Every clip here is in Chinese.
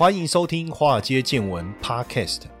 欢迎收听《华尔街见闻》Podcast。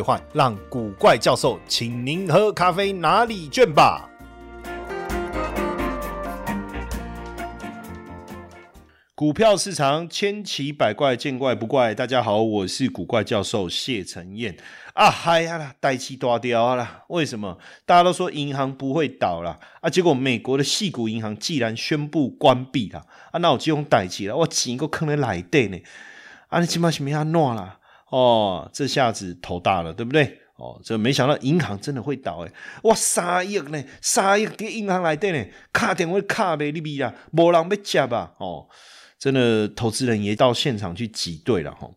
换让古怪教授请您喝咖啡拿礼券吧。股票市场千奇百怪，见怪不怪。大家好，我是古怪教授谢承彦啊！嗨呀啦，代气大掉啦！为什么大家都说银行不会倒了啊？结果美国的细股银行既然宣布关闭了啊，那我就用代气了，我钱个坑在来底呢？啊，你起码什么样弄啦？哦，这下子头大了，对不对？哦，这没想到银行真的会倒诶！哇，三亿呢，三亿给银行来的呢，卡点会卡呗，你比啊，无人要接吧？哦，真的，投资人也到现场去挤兑了哈。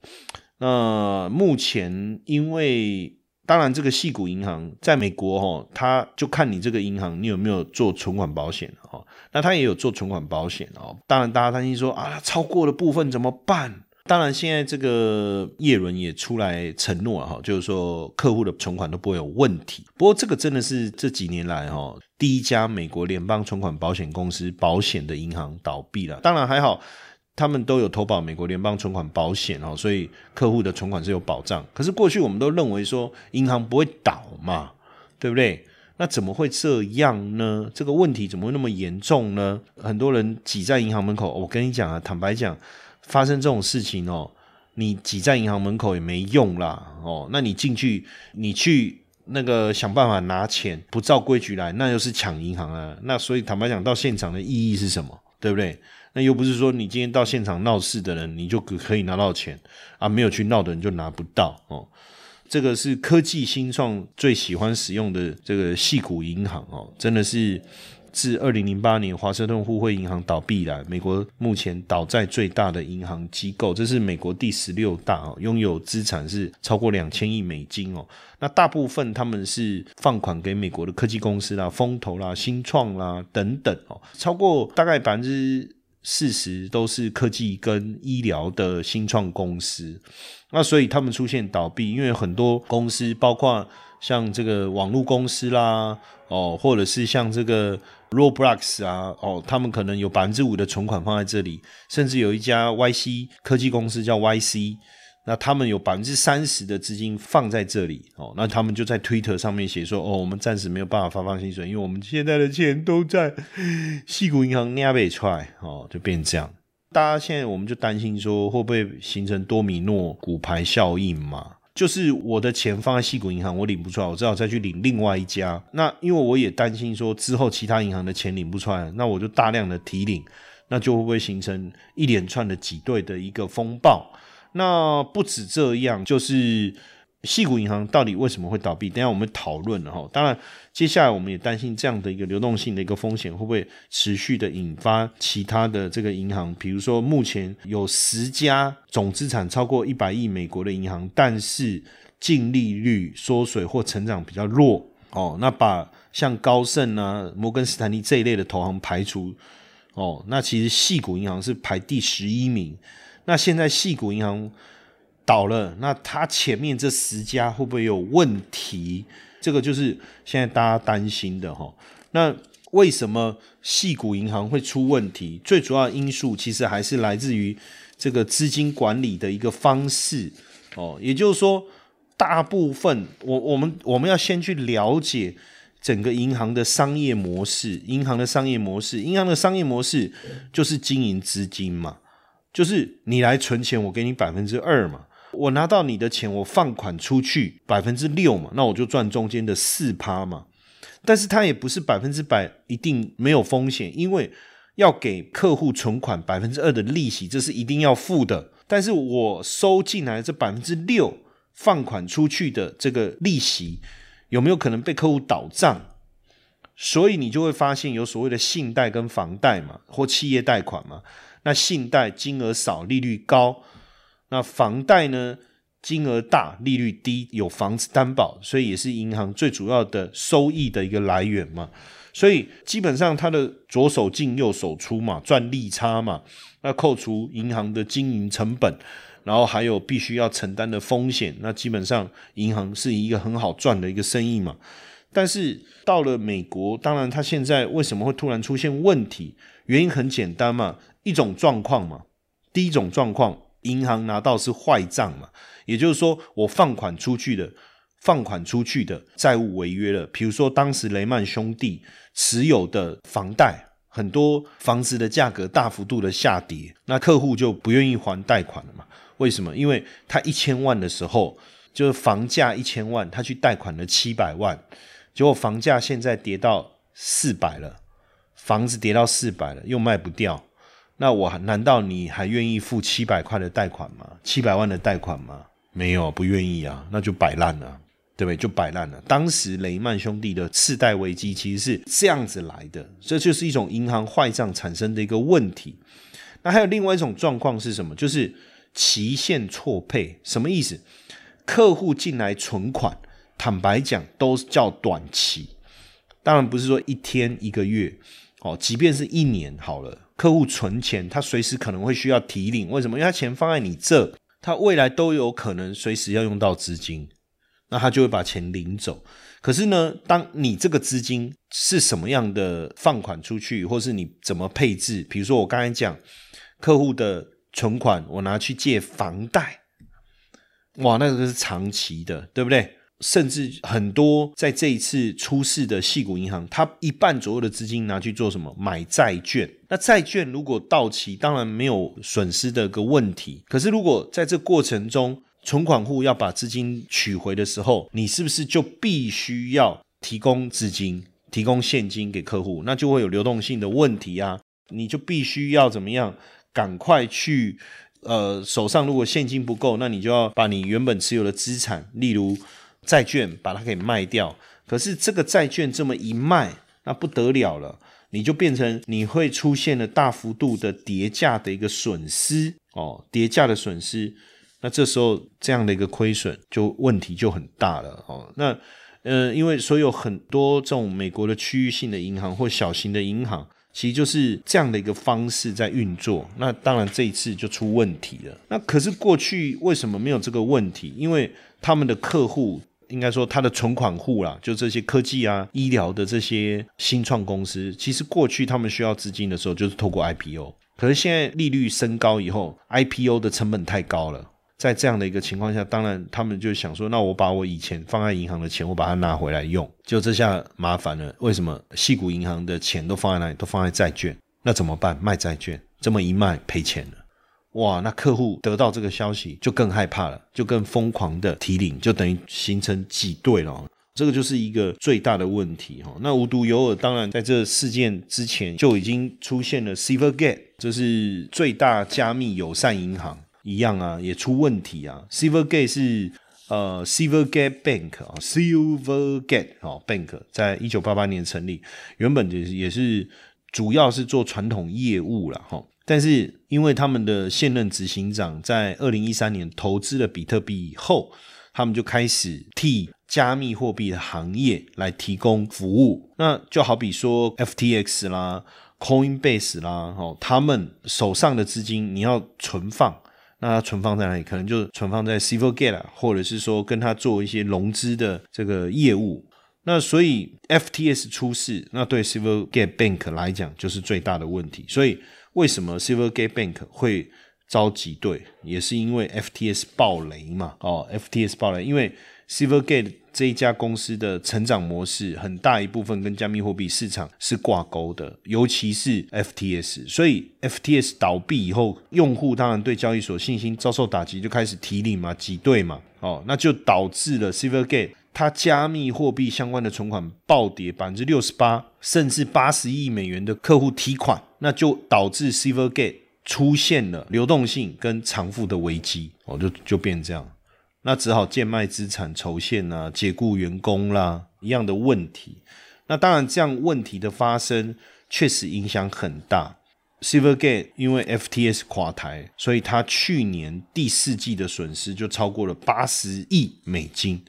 那目前，因为当然这个细股银行在美国哈，他就看你这个银行你有没有做存款保险哈。那他也有做存款保险哦。当然，大家担心说啊，超过的部分怎么办？当然，现在这个叶伦也出来承诺哈，就是说客户的存款都不会有问题。不过，这个真的是这几年来哈第一家美国联邦存款保险公司保险的银行倒闭了。当然还好，他们都有投保美国联邦存款保险哦，所以客户的存款是有保障。可是过去我们都认为说银行不会倒嘛，对不对？那怎么会这样呢？这个问题怎么会那么严重呢？很多人挤在银行门口，我跟你讲啊，坦白讲。发生这种事情哦，你挤在银行门口也没用啦哦。那你进去，你去那个想办法拿钱，不照规矩来，那又是抢银行啊。那所以坦白讲，到现场的意义是什么？对不对？那又不是说你今天到现场闹事的人，你就可可以拿到钱啊，没有去闹的人就拿不到哦。这个是科技新创最喜欢使用的这个细股银行哦，真的是。自二零零八年华盛顿互惠银行倒闭以来，美国目前倒债最大的银行机构，这是美国第十六大哦，拥有资产是超过两千亿美金哦。那大部分他们是放款给美国的科技公司啦、风投啦、新创啦等等哦，超过大概百分之四十都是科技跟医疗的新创公司。那所以他们出现倒闭，因为很多公司包括。像这个网络公司啦，哦，或者是像这个 Roblox 啊，哦，他们可能有百分之五的存款放在这里，甚至有一家 YC 科技公司叫 YC，那他们有百分之三十的资金放在这里，哦，那他们就在 Twitter 上面写说，哦，我们暂时没有办法发放薪水，因为我们现在的钱都在西谷银行捏不出来，哦，就变成这样。大家现在我们就担心说，会不会形成多米诺骨牌效应嘛？就是我的钱放在细谷银行，我领不出来，我只好再去领另外一家。那因为我也担心说之后其他银行的钱领不出来，那我就大量的提领，那就会不会形成一连串的挤兑的一个风暴？那不止这样，就是。细谷银行到底为什么会倒闭？等下我们讨论了哈。当然，接下来我们也担心这样的一个流动性的一个风险会不会持续的引发其他的这个银行，比如说目前有十家总资产超过一百亿美国的银行，但是净利率缩水或成长比较弱哦。那把像高盛啊、摩根斯坦利这一类的投行排除哦，那其实细谷银行是排第十一名。那现在细谷银行。倒了，那它前面这十家会不会有问题？这个就是现在大家担心的哈。那为什么细股银行会出问题？最主要因素其实还是来自于这个资金管理的一个方式哦。也就是说，大部分我我们我们要先去了解整个银行的商业模式。银行的商业模式，银行的商业模式就是经营资金嘛，就是你来存钱，我给你百分之二嘛。我拿到你的钱，我放款出去百分之六嘛，那我就赚中间的四趴嘛。但是它也不是百分之百一定没有风险，因为要给客户存款百分之二的利息，这是一定要付的。但是我收进来这百分之六放款出去的这个利息，有没有可能被客户倒账？所以你就会发现有所谓的信贷跟房贷嘛，或企业贷款嘛。那信贷金额少，利率高。那房贷呢？金额大，利率低，有房子担保，所以也是银行最主要的收益的一个来源嘛。所以基本上它的左手进右手出嘛，赚利差嘛。那扣除银行的经营成本，然后还有必须要承担的风险，那基本上银行是一个很好赚的一个生意嘛。但是到了美国，当然它现在为什么会突然出现问题？原因很简单嘛，一种状况嘛。第一种状况，银行拿到是坏账嘛。也就是说，我放款出去的，放款出去的债务违约了。比如说，当时雷曼兄弟持有的房贷，很多房子的价格大幅度的下跌，那客户就不愿意还贷款了嘛？为什么？因为他一千万的时候，就是房价一千万，他去贷款了七百万，结果房价现在跌到四百了，房子跌到四百了，又卖不掉，那我难道你还愿意付七百块的贷款吗？七百万的贷款吗？没有，不愿意啊，那就摆烂了，对不对？就摆烂了。当时雷曼兄弟的次贷危机其实是这样子来的，这就是一种银行坏账产生的一个问题。那还有另外一种状况是什么？就是期限错配，什么意思？客户进来存款，坦白讲都叫短期，当然不是说一天一个月哦，即便是一年好了，客户存钱，他随时可能会需要提领，为什么？因为他钱放在你这。他未来都有可能随时要用到资金，那他就会把钱领走。可是呢，当你这个资金是什么样的放款出去，或是你怎么配置？比如说我刚才讲客户的存款，我拿去借房贷，哇，那个是长期的，对不对？甚至很多在这一次出事的细股银行，它一半左右的资金拿去做什么？买债券。那债券如果到期，当然没有损失的个问题。可是如果在这过程中，存款户要把资金取回的时候，你是不是就必须要提供资金、提供现金给客户？那就会有流动性的问题啊！你就必须要怎么样？赶快去，呃，手上如果现金不够，那你就要把你原本持有的资产，例如。债券把它给卖掉，可是这个债券这么一卖，那不得了了，你就变成你会出现了大幅度的叠价的一个损失哦，叠价的损失，那这时候这样的一个亏损就问题就很大了哦。那呃，因为所有很多这种美国的区域性的银行或小型的银行，其实就是这样的一个方式在运作。那当然这一次就出问题了。那可是过去为什么没有这个问题？因为他们的客户。应该说，他的存款户啦，就这些科技啊、医疗的这些新创公司，其实过去他们需要资金的时候，就是透过 IPO。可是现在利率升高以后，IPO 的成本太高了，在这样的一个情况下，当然他们就想说，那我把我以前放在银行的钱，我把它拿回来用，就这下麻烦了。为什么？细股银行的钱都放在哪里？都放在债券，那怎么办？卖债券，这么一卖赔钱了。哇，那客户得到这个消息就更害怕了，就更疯狂的提领，就等于形成挤兑了。这个就是一个最大的问题哈。那无独有偶，当然在这事件之前就已经出现了 Silvergate，这是最大加密友善银行一样啊，也出问题啊。Silvergate 是呃 Silvergate Bank 啊，Silvergate 哦 Bank 在一九八八年成立，原本也也是主要是做传统业务了哈。但是，因为他们的现任执行长在二零一三年投资了比特币以后，他们就开始替加密货币的行业来提供服务。那就好比说，FTX 啦、Coinbase 啦，哦，他们手上的资金你要存放，那它存放在哪里？可能就存放在 Silvergate，或者是说跟他做一些融资的这个业务。那所以 FTS 出事，那对 Silvergate Bank 来讲就是最大的问题。所以为什么 Silvergate Bank 会遭挤兑，也是因为 FTS 爆雷嘛？哦，FTS 爆雷，因为 Silvergate 这一家公司的成长模式很大一部分跟加密货币市场是挂钩的，尤其是 FTS，所以 FTS 倒闭以后，用户当然对交易所信心遭受打击，就开始提领嘛，挤兑嘛，哦，那就导致了 Silvergate 它加密货币相关的存款暴跌百分之六十八，甚至八十亿美元的客户提款。那就导致 Silvergate 出现了流动性跟偿付的危机，哦，就就变这样，那只好贱卖资产筹现啊，解雇员工啦，一样的问题。那当然，这样问题的发生确实影响很大。Silvergate 因为 FTS 垮台，所以它去年第四季的损失就超过了八十亿美金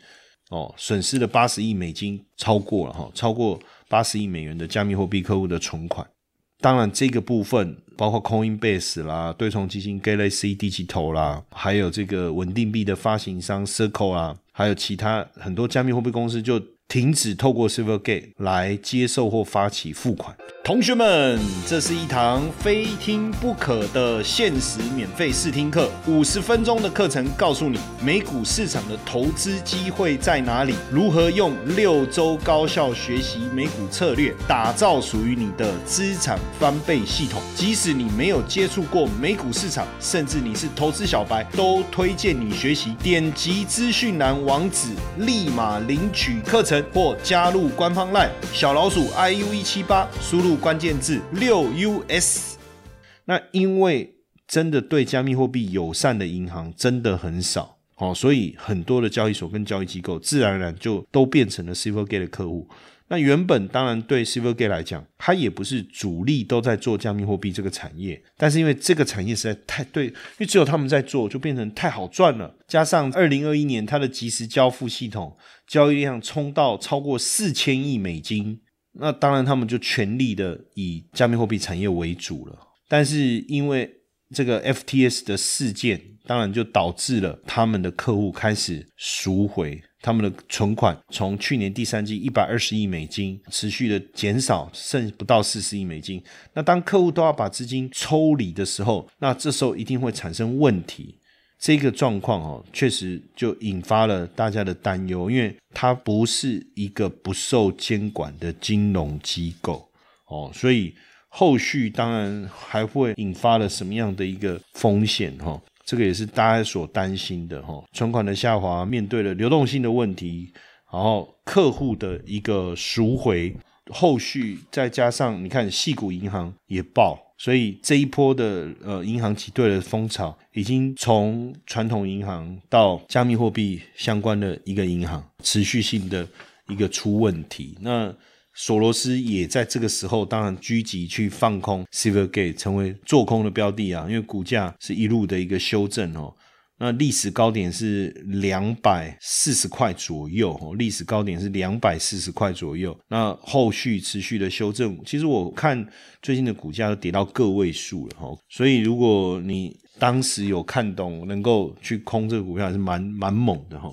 哦，损失了八十亿美金，超过了哈，超过八十亿美元的加密货币客户的存款。当然，这个部分包括 Coinbase 啦、对冲基金 Galaxy Digital 啦，还有这个稳定币的发行商 Circle 啦，还有其他很多加密货币公司就。停止透过 Silvergate 来接受或发起付款。同学们，这是一堂非听不可的限时免费试听课，五十分钟的课程，告诉你美股市场的投资机会在哪里，如何用六周高效学习美股策略，打造属于你的资产翻倍系统。即使你没有接触过美股市场，甚至你是投资小白，都推荐你学习。点击资讯栏网址，立马领取课程或加入官方 LINE 小老鼠 iu 一七八，输入关键字六 us。那因为真的对加密货币友善的银行真的很少，哦，所以很多的交易所跟交易机构自然而然就都变成了 Silvergate 的客户。那原本当然对 Silvergate 来讲，它也不是主力都在做加密货币这个产业，但是因为这个产业实在太对，因为只有他们在做，就变成太好赚了。加上二零二一年它的即时交付系统交易量冲到超过四千亿美金，那当然他们就全力的以加密货币产业为主了。但是因为这个 FTS 的事件，当然就导致了他们的客户开始赎回。他们的存款从去年第三季一百二十亿美金持续的减少，剩不到四十亿美金。那当客户都要把资金抽离的时候，那这时候一定会产生问题。这个状况哦，确实就引发了大家的担忧，因为它不是一个不受监管的金融机构哦，所以后续当然还会引发了什么样的一个风险哈？这个也是大家所担心的哈，存款的下滑，面对了流动性的问题，然后客户的一个赎回，后续再加上你看，细股银行也爆，所以这一波的呃银行挤兑的风潮，已经从传统银行到加密货币相关的一个银行，持续性的一个出问题，那。索罗斯也在这个时候，当然狙击去放空 Silvergate，成为做空的标的啊。因为股价是一路的一个修正哦，那历史高点是两百四十块左右哦，历史高点是两百四十块左右。那后续持续的修正，其实我看最近的股价都跌到个位数了哈。所以如果你当时有看懂，能够去空这个股票，还是蛮蛮猛的哈。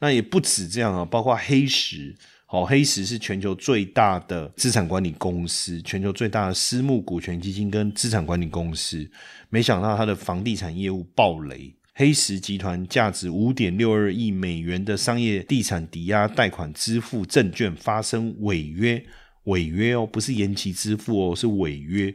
那也不止这样啊，包括黑石。好，黑石是全球最大的资产管理公司，全球最大的私募股权基金跟资产管理公司。没想到它的房地产业务暴雷，黑石集团价值五点六二亿美元的商业地产抵押贷款支付证券发生违约，违约哦，不是延期支付哦，是违约。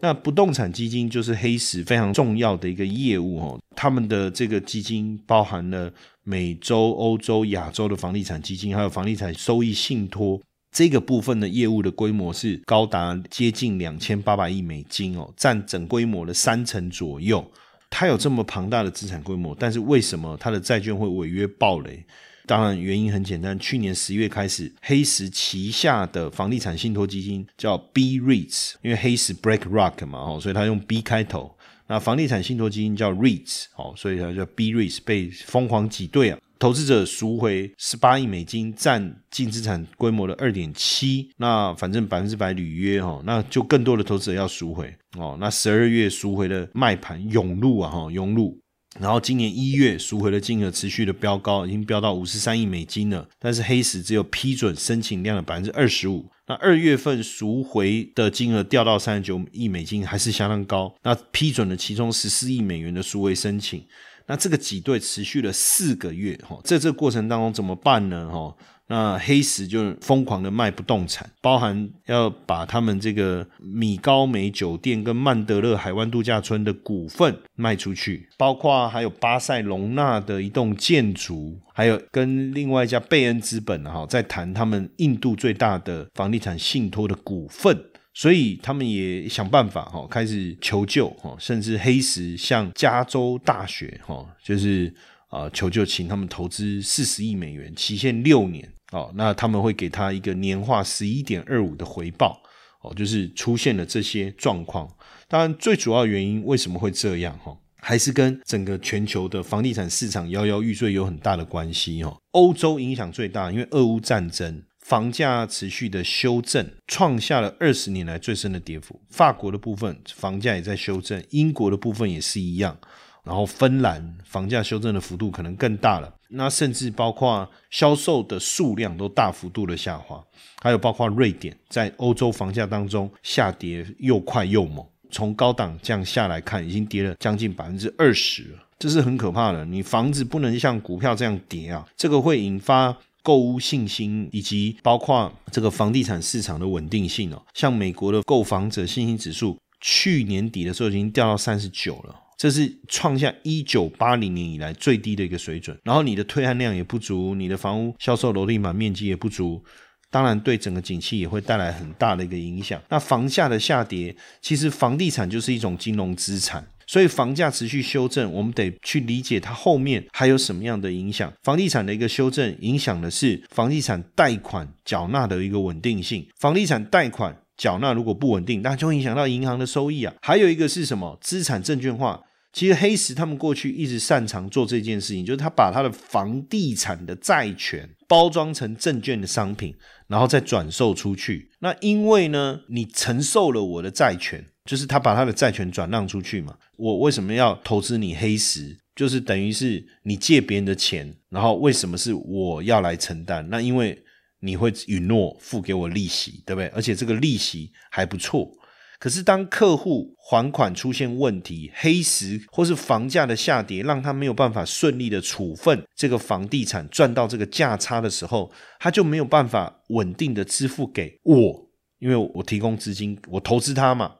那不动产基金就是黑石非常重要的一个业务哦，他们的这个基金包含了美洲、欧洲、亚洲的房地产基金，还有房地产收益信托这个部分的业务的规模是高达接近两千八百亿美金哦，占整规模的三成左右。它有这么庞大的资产规模，但是为什么它的债券会违约暴雷？当然，原因很简单。去年十一月开始，黑石旗下的房地产信托基金叫 B REITs，因为黑石 Break Rock 嘛，哦，所以它用 B 开头。那房地产信托基金叫 REITs，哦，所以它叫 B REITs，被疯狂挤兑啊！投资者赎回十八亿美金，占净资产规模的二点七。那反正百分之百履约哈，那就更多的投资者要赎回哦。那十二月赎回的卖盘涌入啊，哈，涌入。然后今年一月赎回的金额持续的飙高，已经飙到五十三亿美金了。但是黑石只有批准申请量的百分之二十五。那二月份赎回的金额掉到三十九亿美金，还是相当高。那批准了其中十四亿美元的赎回申请。那这个挤兑持续了四个月，哈，在这个过程当中怎么办呢？哈。那黑石就疯狂的卖不动产，包含要把他们这个米高梅酒店跟曼德勒海湾度假村的股份卖出去，包括还有巴塞隆纳的一栋建筑，还有跟另外一家贝恩资本哈在谈他们印度最大的房地产信托的股份，所以他们也想办法哈开始求救哈，甚至黑石向加州大学哈就是啊求救，请他们投资四十亿美元，期限六年。哦，那他们会给他一个年化十一点二五的回报，哦，就是出现了这些状况。当然，最主要原因为什么会这样？哈，还是跟整个全球的房地产市场摇摇欲坠有很大的关系。哈，欧洲影响最大，因为俄乌战争。房价持续的修正，创下了二十年来最深的跌幅。法国的部分房价也在修正，英国的部分也是一样。然后芬兰房价修正的幅度可能更大了。那甚至包括销售的数量都大幅度的下滑。还有包括瑞典在欧洲房价当中下跌又快又猛，从高档降下来看，已经跌了将近百分之二十了，这是很可怕的。你房子不能像股票这样跌啊，这个会引发。购物信心以及包括这个房地产市场的稳定性哦，像美国的购房者信心指数，去年底的时候已经掉到三十九了，这是创下一九八零年以来最低的一个水准。然后你的退案量也不足，你的房屋销售楼地板面积也不足，当然对整个景气也会带来很大的一个影响。那房价的下跌，其实房地产就是一种金融资产。所以房价持续修正，我们得去理解它后面还有什么样的影响。房地产的一个修正，影响的是房地产贷款缴纳的一个稳定性。房地产贷款缴纳如果不稳定，那就会影响到银行的收益啊。还有一个是什么？资产证券化。其实黑石他们过去一直擅长做这件事情，就是他把他的房地产的债权包装成证券的商品，然后再转售出去。那因为呢，你承受了我的债权。就是他把他的债权转让出去嘛，我为什么要投资你黑石？就是等于是你借别人的钱，然后为什么是我要来承担？那因为你会允诺付给我利息，对不对？而且这个利息还不错。可是当客户还款出现问题，黑石或是房价的下跌，让他没有办法顺利的处分这个房地产赚到这个价差的时候，他就没有办法稳定的支付给我，因为我提供资金，我投资他嘛。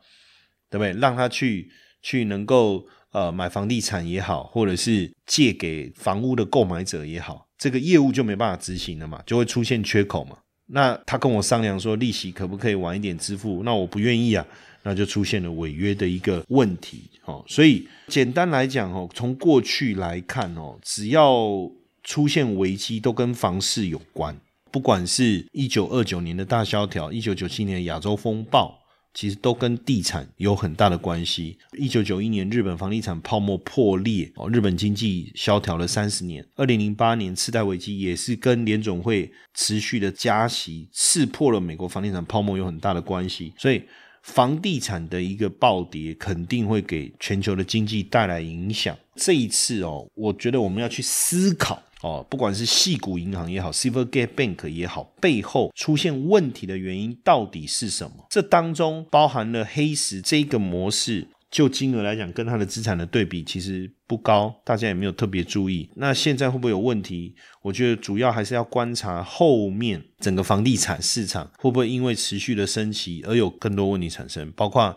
对不对？让他去去能够呃买房地产也好，或者是借给房屋的购买者也好，这个业务就没办法执行了嘛，就会出现缺口嘛。那他跟我商量说利息可不可以晚一点支付？那我不愿意啊，那就出现了违约的一个问题哦。所以简单来讲哦，从过去来看哦，只要出现危机都跟房市有关，不管是一九二九年的大萧条，一九九七年的亚洲风暴。其实都跟地产有很大的关系。一九九一年，日本房地产泡沫破裂，哦，日本经济萧条了三十年。二零零八年次贷危机也是跟联总会持续的加息，刺破了美国房地产泡沫有很大的关系。所以，房地产的一个暴跌肯定会给全球的经济带来影响。这一次哦，我觉得我们要去思考。哦，不管是细谷银行也好，Silvergate Bank 也好，背后出现问题的原因到底是什么？这当中包含了黑石这个模式，就金额来讲，跟它的资产的对比其实不高，大家也没有特别注意。那现在会不会有问题？我觉得主要还是要观察后面整个房地产市场会不会因为持续的升级而有更多问题产生，包括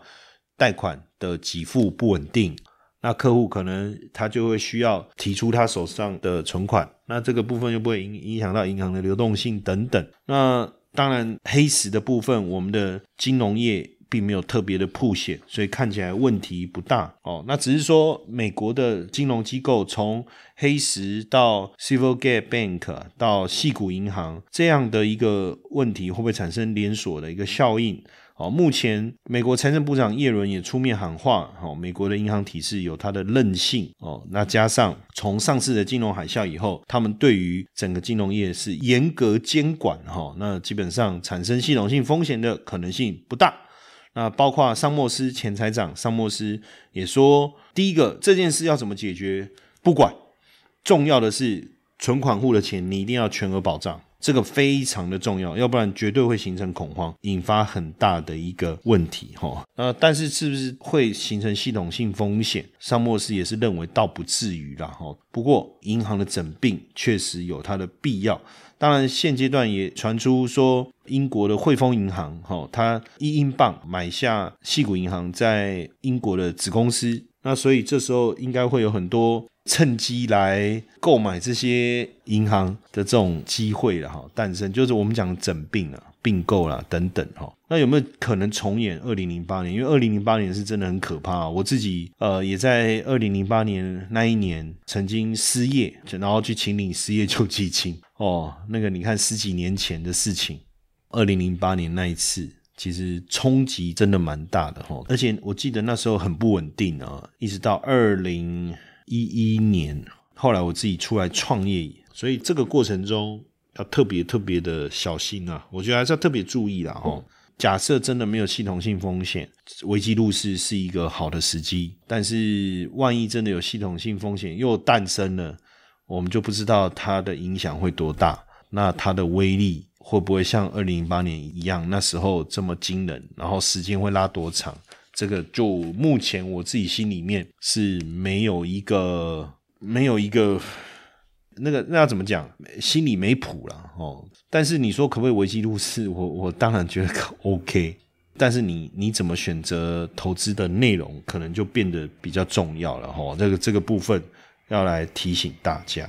贷款的给付不稳定。那客户可能他就会需要提出他手上的存款，那这个部分又不会影影响到银行的流动性等等。那当然黑石的部分，我们的金融业并没有特别的铺显，所以看起来问题不大哦。那只是说美国的金融机构从黑石到 Silvergate Bank 到细谷银行这样的一个问题，会不会产生连锁的一个效应？哦，目前美国财政部长耶伦也出面喊话，哦，美国的银行体系有它的韧性，哦，那加上从上次的金融海啸以后，他们对于整个金融业是严格监管，哈，那基本上产生系统性风险的可能性不大。那包括桑莫斯前财长桑莫斯也说，第一个这件事要怎么解决不管，重要的是存款户的钱你一定要全额保障。这个非常的重要，要不然绝对会形成恐慌，引发很大的一个问题哈。呃，但是是不是会形成系统性风险？桑莫斯也是认为倒不至于啦哈。不过银行的整并确实有它的必要。当然现阶段也传出说，英国的汇丰银行哈，它一英镑买下细谷银行在英国的子公司，那所以这时候应该会有很多。趁机来购买这些银行的这种机会了哈，诞生就是我们讲整并啊、并购啦等等哈。那有没有可能重演二零零八年？因为二零零八年是真的很可怕。我自己呃也在二零零八年那一年曾经失业，然后去请领失业救济金哦。那个你看十几年前的事情，二零零八年那一次其实冲击真的蛮大的哈。而且我记得那时候很不稳定啊，一直到二零一一年，后来我自己出来创业，所以这个过程中要特别特别的小心啊。我觉得还是要特别注意啦哈。假设真的没有系统性风险，危机入市是一个好的时机。但是万一真的有系统性风险又诞生了，我们就不知道它的影响会多大，那它的威力会不会像二零零八年一样那时候这么惊人？然后时间会拉多长？这个就目前我自己心里面是没有一个没有一个那个那要怎么讲？心里没谱了哦。但是你说可不可以维基入市？我我当然觉得 OK。但是你你怎么选择投资的内容，可能就变得比较重要了哈。这个这个部分要来提醒大家。